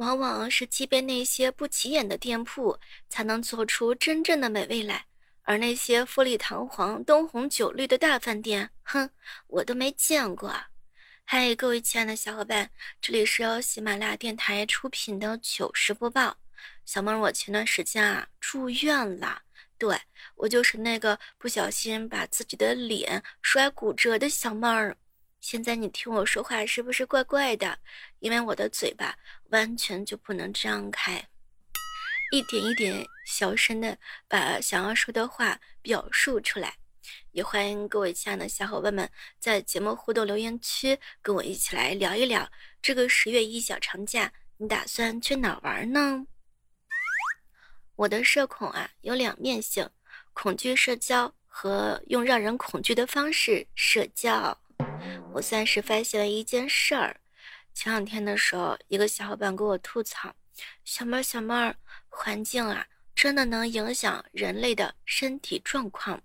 往往是即便那些不起眼的店铺，才能做出真正的美味来。而那些富丽堂皇、灯红酒绿的大饭店，哼，我都没见过。嗨，各位亲爱的小伙伴，这里是由喜马拉雅电台出品的糗事播报。小妹儿，我前段时间啊住院了，对我就是那个不小心把自己的脸摔骨折的小妹儿。现在你听我说话是不是怪怪的？因为我的嘴巴完全就不能张开。一点一点小声的把想要说的话表述出来，也欢迎各位亲爱的小伙伴们在节目互动留言区跟我一起来聊一聊这个十月一小长假，你打算去哪玩呢？我的社恐啊有两面性，恐惧社交和用让人恐惧的方式社交。我算是发现了一件事儿，前两天的时候，一个小伙伴给我吐槽。小妹儿，小妹儿，环境啊，真的能影响人类的身体状况。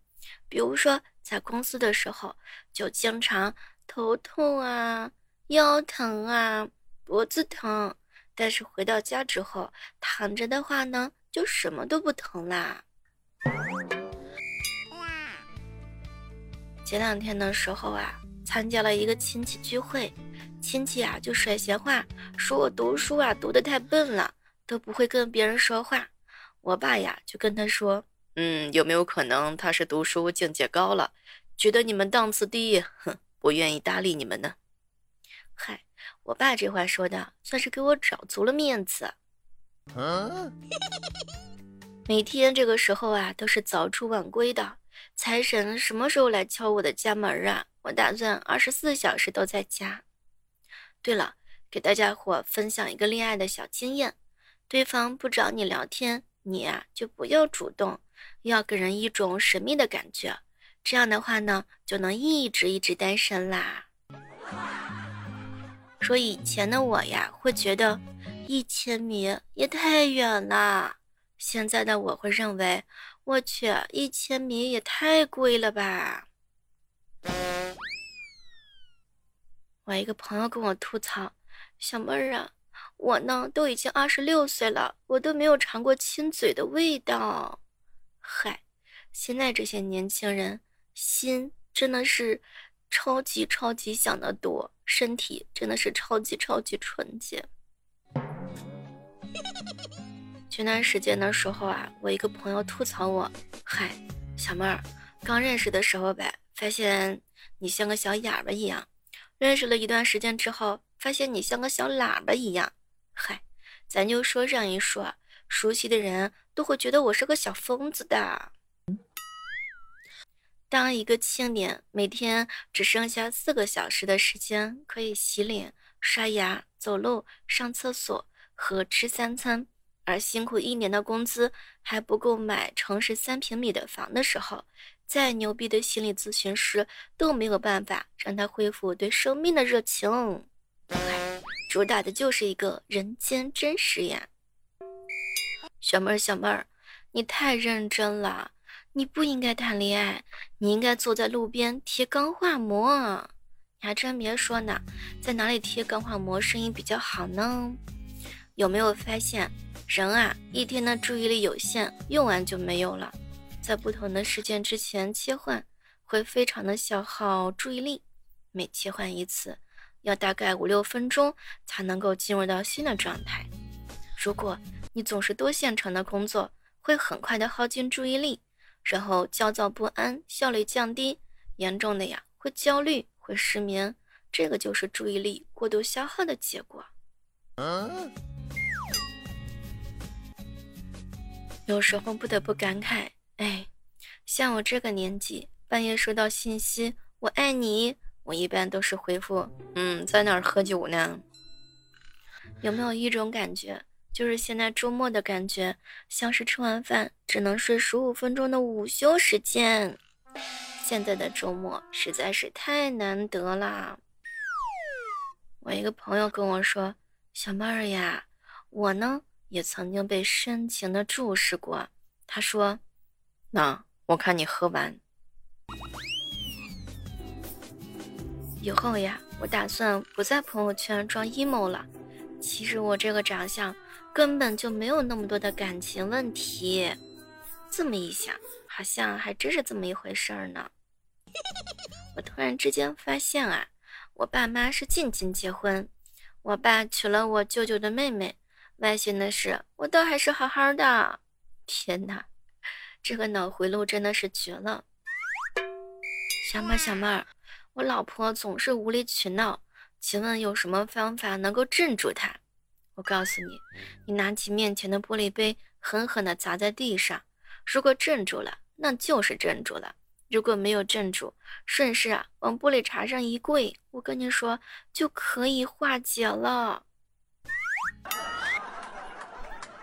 比如说，在公司的时候，就经常头痛啊、腰疼啊、脖子疼；但是回到家之后，躺着的话呢，就什么都不疼啦。前两天的时候啊，参加了一个亲戚聚会。亲戚啊，就甩闲话，说我读书啊读得太笨了，都不会跟别人说话。我爸呀，就跟他说：“嗯，有没有可能他是读书境界高了，觉得你们档次低，哼，不愿意搭理你们呢？”嗨，我爸这话说的，算是给我找足了面子。每天这个时候啊，都是早出晚归的。财神什么时候来敲我的家门啊？我打算二十四小时都在家。对了，给大家伙分享一个恋爱的小经验：对方不找你聊天，你呀就不要主动，要给人一种神秘的感觉。这样的话呢，就能一直一直单身啦。说以前的我呀，会觉得一千米也太远了；现在的我会认为，我去，一千米也太贵了吧。我一个朋友跟我吐槽：“小妹儿啊，我呢都已经二十六岁了，我都没有尝过亲嘴的味道。”嗨，现在这些年轻人心真的是超级超级想的多，身体真的是超级超级纯洁。前段时间的时候啊，我一个朋友吐槽我：“嗨，小妹儿，刚认识的时候呗，发现你像个小哑巴一样。”认识了一段时间之后，发现你像个小喇叭一样。嗨，咱就说上一说，熟悉的人都会觉得我是个小疯子的。当一个青年每天只剩下四个小时的时间可以洗脸、刷牙、走路、上厕所和吃三餐，而辛苦一年的工资还不够买城市三平米的房的时候，再牛逼的心理咨询师都没有办法让他恢复对生命的热情，主打的就是一个人间真实呀！小妹儿，小妹儿，你太认真了，你不应该谈恋爱，你应该坐在路边贴钢化膜。你还真别说呢，在哪里贴钢化膜声音比较好呢？有没有发现，人啊，一天的注意力有限，用完就没有了。在不同的事件之前切换，会非常的消耗注意力。每切换一次，要大概五六分钟才能够进入到新的状态。如果你总是多线程的工作，会很快的耗尽注意力，然后焦躁不安，效率降低，严重的呀会焦虑，会失眠。这个就是注意力过度消耗的结果。有时候不得不感慨。哎，像我这个年纪，半夜收到信息“我爱你”，我一般都是回复“嗯，在哪儿喝酒呢？”有没有一种感觉，就是现在周末的感觉，像是吃完饭只能睡十五分钟的午休时间？现在的周末实在是太难得了。我一个朋友跟我说：“小妹儿呀，我呢也曾经被深情的注视过。”他说。那我看你喝完以后呀，我打算不在朋友圈装 emo 了，其实我这个长相根本就没有那么多的感情问题。这么一想，好像还真是这么一回事儿呢。我突然之间发现啊，我爸妈是近亲结婚，我爸娶了我舅舅的妹妹。外寻的是，我倒还是好好的。天哪，这个脑回路真的是绝了！小妹儿，小妹儿，我老婆总是无理取闹，请问有什么方法能够镇住她？我告诉你，你拿起面前的玻璃杯，狠狠地砸在地上。如果镇住了，那就是镇住了；如果没有镇住，顺势啊往玻璃碴上一跪，我跟你说，就可以化解了。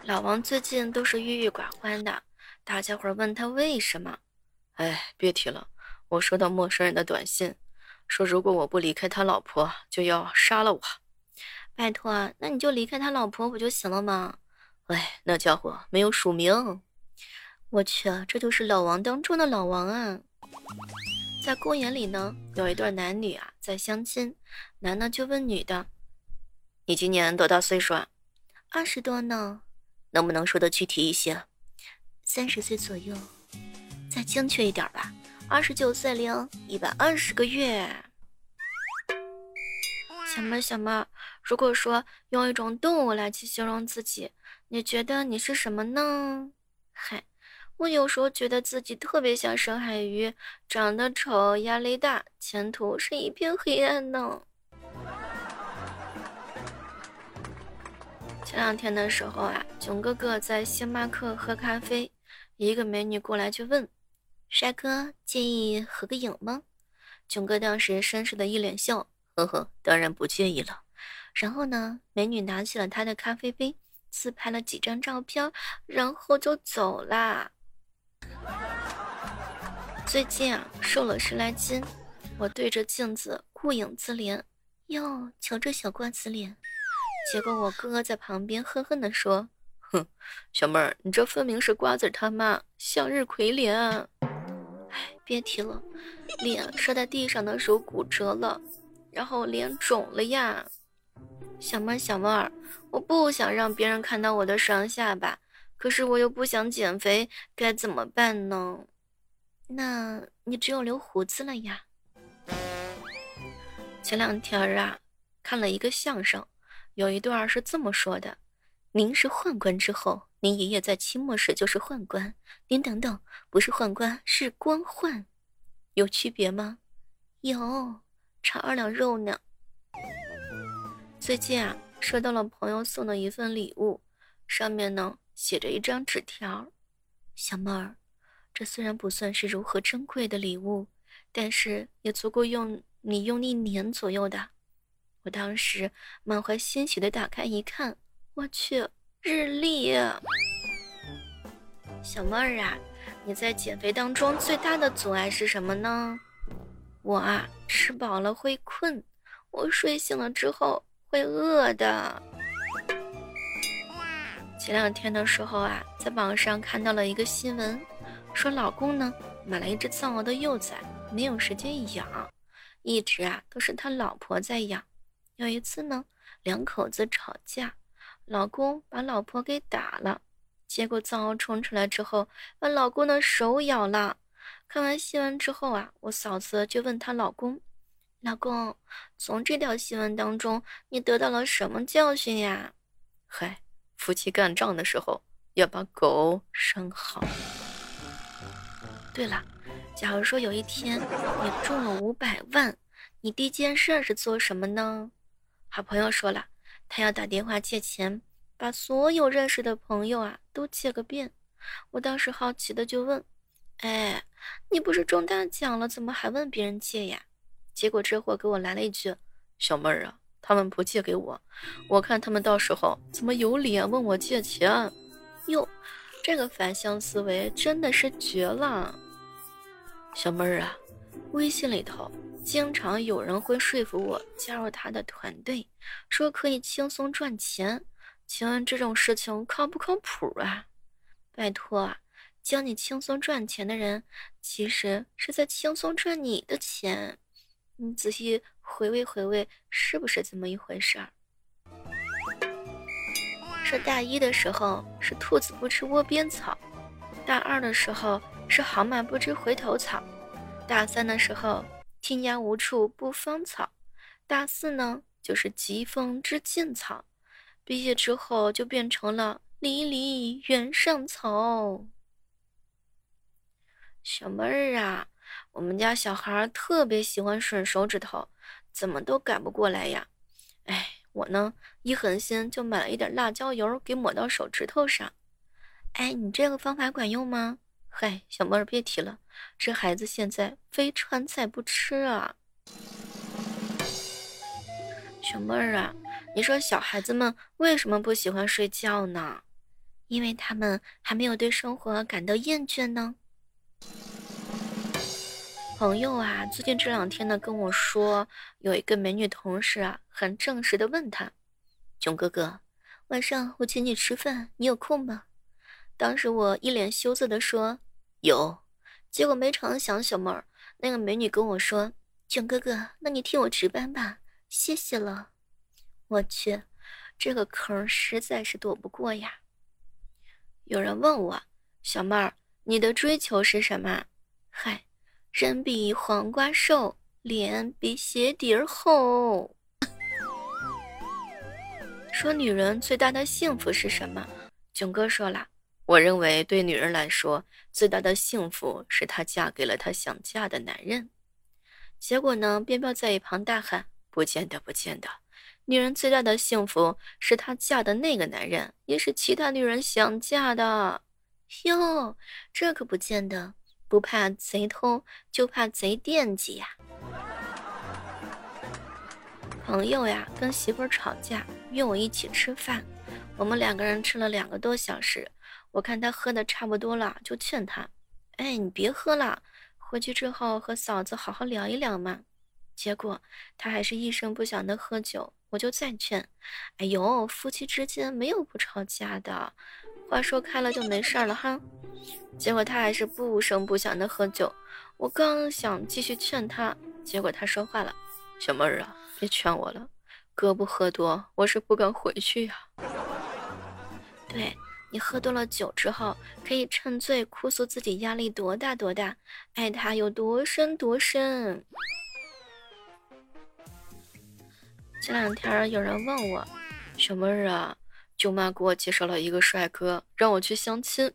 老王最近都是郁郁寡欢的，大家伙问他为什么？哎，别提了，我收到陌生人的短信，说如果我不离开他老婆，就要杀了我。拜托，那你就离开他老婆不就行了吗？哎，那家伙没有署名。我去，这就是老王当中的老王啊！在公园里呢，有一对男女啊在相亲，男的就问女的：“你今年多大岁数啊？”“二十多呢。”能不能说的具体一些？三十岁左右，再精确一点吧。二十九岁零一百二十个月。小妹，小妹，如果说用一种动物来去形容自己，你觉得你是什么呢？嗨，我有时候觉得自己特别像深海鱼，长得丑，压力大，前途是一片黑暗呢。前两天的时候啊，囧哥哥在星巴克喝咖啡，一个美女过来就问：“帅哥，介意合个影吗？”囧哥当时绅士的一脸笑，呵呵，当然不介意了。然后呢，美女拿起了他的咖啡杯，自拍了几张照片，然后就走啦。最近啊，瘦了十来斤，我对着镜子顾影自怜，哟，瞧这小瓜子脸。结果我哥在旁边恨恨地说：“哼，小妹儿，你这分明是瓜子他妈向日葵脸。”哎，别提了，脸摔在地上的时候骨折了，然后脸肿了呀。小妹儿，小妹儿，我不想让别人看到我的双下巴，可是我又不想减肥，该怎么办呢？那你只有留胡子了呀。前两天啊，看了一个相声。有一段是这么说的：“您是宦官之后，您爷爷在清末时就是宦官。您等等，不是宦官，是官宦，有区别吗？有，差二两肉呢。”最近啊，收到了朋友送的一份礼物，上面呢写着一张纸条：“小妹儿，这虽然不算是如何珍贵的礼物，但是也足够用你用一年左右的。”我当时满怀欣喜的打开一看，我去，日历！小妹儿啊，你在减肥当中最大的阻碍是什么呢？我啊，吃饱了会困，我睡醒了之后会饿的。前两天的时候啊，在网上看到了一个新闻，说老公呢买了一只藏獒的幼崽，没有时间养，一直啊都是他老婆在养。有一次呢，两口子吵架，老公把老婆给打了，结果藏獒冲出来之后，把老公的手咬了。看完新闻之后啊，我嫂子就问她老公：“老公，从这条新闻当中，你得到了什么教训呀？”嗨，夫妻干仗的时候要把狗拴好。对了，假如说有一天你中了五百万，你第一件事是做什么呢？好朋友说了，他要打电话借钱，把所有认识的朋友啊都借个遍。我当时好奇的就问：“哎，你不是中大奖了，怎么还问别人借呀？”结果这货给我来了一句：“小妹儿啊，他们不借给我，我看他们到时候怎么有脸问我借钱？”哟，这个反向思维真的是绝了。小妹儿啊，微信里头。经常有人会说服我加入他的团队，说可以轻松赚钱。请问这种事情靠不靠谱啊？拜托啊，教你轻松赚钱的人，其实是在轻松赚你的钱。你仔细回味回味，是不是这么一回事儿？是大一的时候是兔子不吃窝边草，大二的时候是好马不知回头草，大三的时候天涯无处不芳草，大四呢就是疾风知劲草，毕业之后就变成了离离原上草。小妹儿啊，我们家小孩特别喜欢吮手指头，怎么都改不过来呀？哎。我呢，一狠心就买了一点辣椒油，给抹到手指头上。哎，你这个方法管用吗？嗨，小妹儿别提了，这孩子现在非川菜不吃啊。小妹儿啊，你说小孩子们为什么不喜欢睡觉呢？因为他们还没有对生活感到厌倦呢。朋友啊，最近这两天呢，跟我说有一个美女同事啊，很正式的问他：“囧哥哥，晚上我请你吃饭，你有空吗？”当时我一脸羞涩的说：“有。”结果没成想，小妹儿那个美女跟我说：“囧哥哥，那你替我值班吧，谢谢了。”我去，这个坑实在是躲不过呀。有人问我：“小妹儿，你的追求是什么？”嗨。人比黄瓜瘦，脸比鞋底儿厚。说女人最大的幸福是什么？囧哥说了，我认为对女人来说，最大的幸福是她嫁给了她想嫁的男人。结果呢，边彪在一旁大喊：“不见得，不见得！女人最大的幸福是她嫁的那个男人，也是其他女人想嫁的。”哟，这可不见得。不怕贼偷，就怕贼惦记呀。朋友呀，跟媳妇吵架，约我一起吃饭。我们两个人吃了两个多小时，我看他喝的差不多了，就劝他：“哎，你别喝了，回去之后和嫂子好好聊一聊嘛。”结果他还是一声不响的喝酒，我就再劝：“哎呦，夫妻之间没有不吵架的。”话说开了就没事了哈，结果他还是不声不响的喝酒。我刚想继续劝他，结果他说话了：“小妹儿啊，别劝我了，哥不喝多，我是不敢回去呀。”对你喝多了酒之后，可以趁醉哭诉自己压力多大多大，爱他有多深多深。这两天有人问我，小妹儿啊。舅妈给我介绍了一个帅哥，让我去相亲。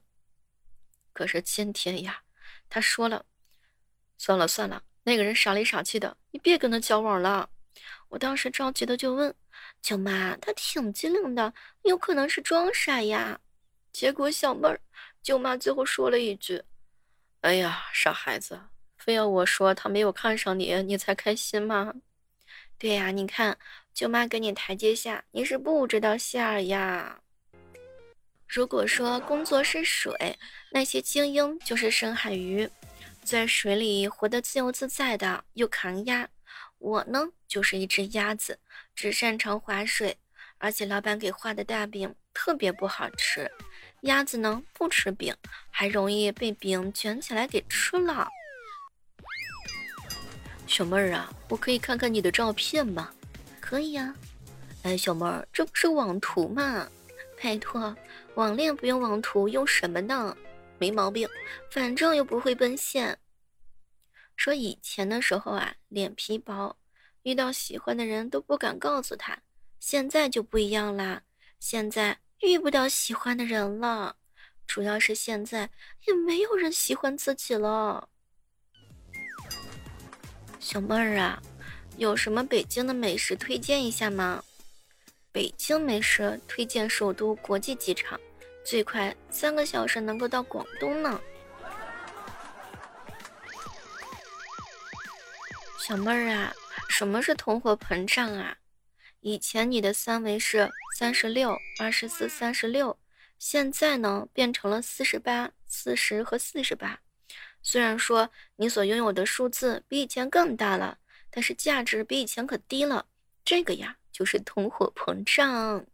可是今天呀，他说了，算了算了，那个人傻里傻气的，你别跟他交往了。我当时着急的就问舅妈，他挺机灵的，有可能是装傻呀。结果小妹儿，舅妈最后说了一句：“哎呀，傻孩子，非要我说他没有看上你，你才开心吗？”对呀，你看。舅妈给你台阶下，你是不知道馅儿呀。如果说工作是水，那些精英就是深海鱼，在水里活得自由自在的，又抗压。我呢，就是一只鸭子，只擅长划水，而且老板给画的大饼特别不好吃。鸭子呢，不吃饼，还容易被饼卷起来给吃了。小妹儿啊，我可以看看你的照片吗？可以呀，哎，小妹儿，这不是网图吗？拜托，网恋不用网图，用什么呢？没毛病，反正又不会奔现。说以前的时候啊，脸皮薄，遇到喜欢的人都不敢告诉他。现在就不一样啦，现在遇不到喜欢的人了，主要是现在也没有人喜欢自己了。小妹儿啊。有什么北京的美食推荐一下吗？北京美食推荐首都国际机场，最快三个小时能够到广东呢。小妹儿啊，什么是通货膨胀啊？以前你的三围是三十六、二十四、三十六，现在呢变成了四十八、四十和四十八。虽然说你所拥有的数字比以前更大了。但是价值比以前可低了，这个呀就是通货膨胀。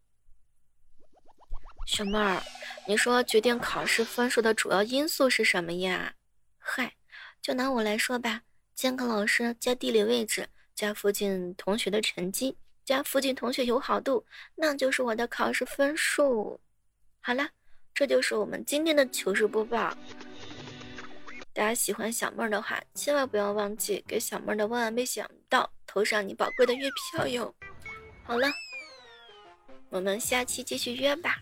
小妹儿，你说决定考试分数的主要因素是什么呀？嗨，就拿我来说吧，监考老师加地理位置加附近同学的成绩，加附近同学友好度，那就是我的考试分数。好了，这就是我们今天的糗事播报。大家喜欢小妹儿的话，千万不要忘记给小妹儿的万万没想到投上你宝贵的月票哟。好了，我们下期继续约吧。